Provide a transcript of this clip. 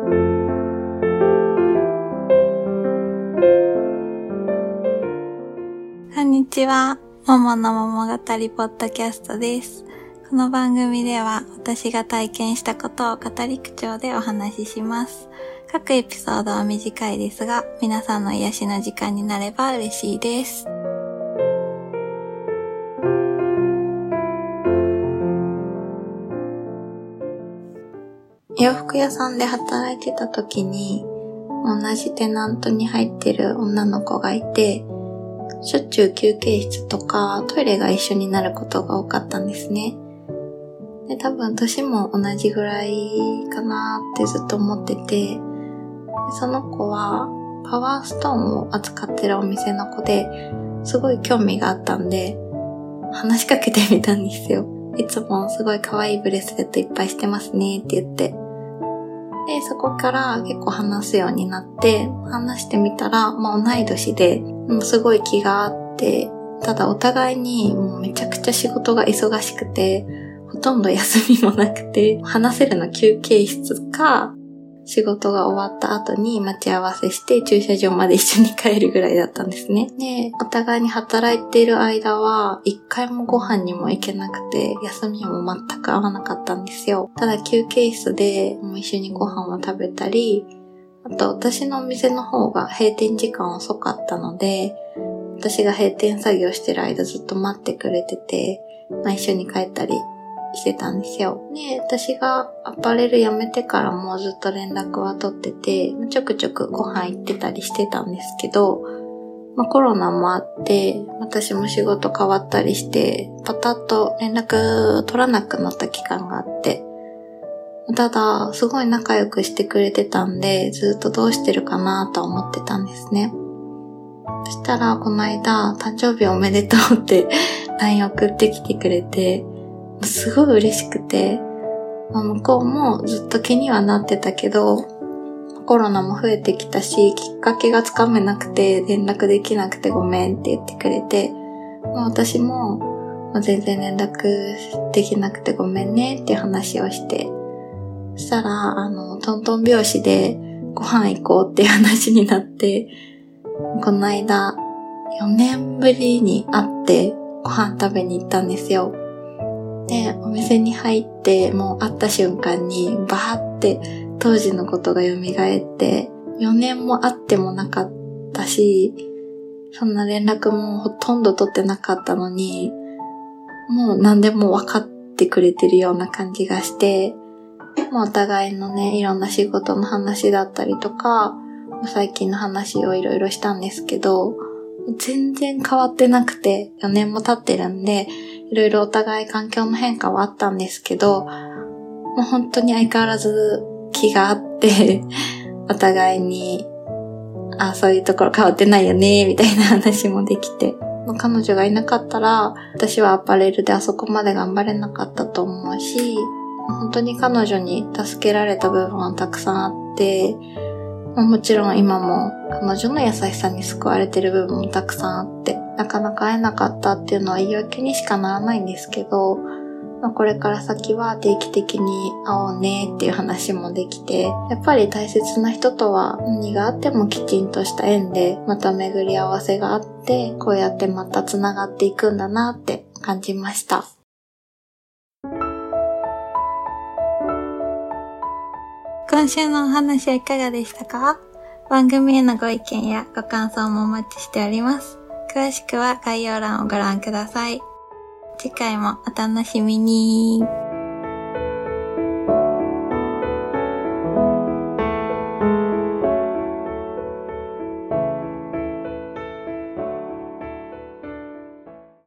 こんにちは。ももの桃語りポッドキャストです。この番組では私が体験したことを語り口調でお話しします。各エピソードは短いですが、皆さんの癒しの時間になれば嬉しいです。洋服屋さんで働いてた時に、同じテナントに入ってる女の子がいて、しょっちゅう休憩室とかトイレが一緒になることが多かったんですね。で、多分年も同じぐらいかなってずっと思ってて、その子はパワーストーンを扱ってるお店の子で、すごい興味があったんで、話しかけてみたんですよ。いつもすごい可愛いブレスレットいっぱいしてますねって言って。で、そこから結構話すようになって、話してみたら、まあ同い年で、もうすごい気があって、ただお互いにもうめちゃくちゃ仕事が忙しくて、ほとんど休みもなくて、話せるの休憩室か、仕事が終わった後に待ち合わせして駐車場まで一緒に帰るぐらいだったんですね。で、お互いに働いている間は、一回もご飯にも行けなくて、休みも全く合わなかったんですよ。ただ休憩室でもう一緒にご飯を食べたり、あと私のお店の方が閉店時間遅かったので、私が閉店作業してる間ずっと待ってくれてて、まあ一緒に帰ったりしてたんですよ。で、私がアパレル辞めてからもうずっと連絡は取ってて、ちょくちょくご飯行ってたりしてたんですけど、まあコロナもあって、私も仕事変わったりして、パタッと連絡取らなくなった期間があって、ただ、すごい仲良くしてくれてたんで、ずっとどうしてるかなと思ってたんですね。そしたら、この間、誕生日おめでとうって LINE 送ってきてくれて、すごい嬉しくて、まあ向こうもずっと気にはなってたけど、コロナも増えてきたし、きっかけがつかめなくて、連絡できなくてごめんって言ってくれて、まあ私も、全然連絡できなくてごめんねって話をして、そしたら、あの、トントン拍子でご飯行こうっていう話になって、この間、4年ぶりに会ってご飯食べに行ったんですよ。で、お店に入って、もう会った瞬間に、バーって当時のことが蘇って、4年も会ってもなかったし、そんな連絡もほとんど取ってなかったのに、もう何でも分かってくれてるような感じがして、もうお互いのね、いろんな仕事の話だったりとか、最近の話をいろいろしたんですけど、全然変わってなくて、4年も経ってるんで、いろいろお互い環境の変化はあったんですけど、もう本当に相変わらず気があって、お互いに、あ、そういうところ変わってないよね、みたいな話もできて。まあ彼女がいなかったら、私はアパレルであそこまで頑張れなかったと思うし、本当に彼女に助けられた部分はたくさんあって、まあもちろん今も彼女の優しさに救われてる部分もたくさんあって、なかなか会えなかったっていうのは言い訳にしかならないんですけど、まあ、これから先は定期的に会おうねっていう話もできて、やっぱり大切な人とは何があってもきちんとした縁で、また巡り合わせがあって、こうやってまた繋がっていくんだなって感じました。今週のお話はいかがでしたか？番組へのご意見やご感想もお待ちしております。詳しくは概要欄をご覧ください。次回もお楽しみに。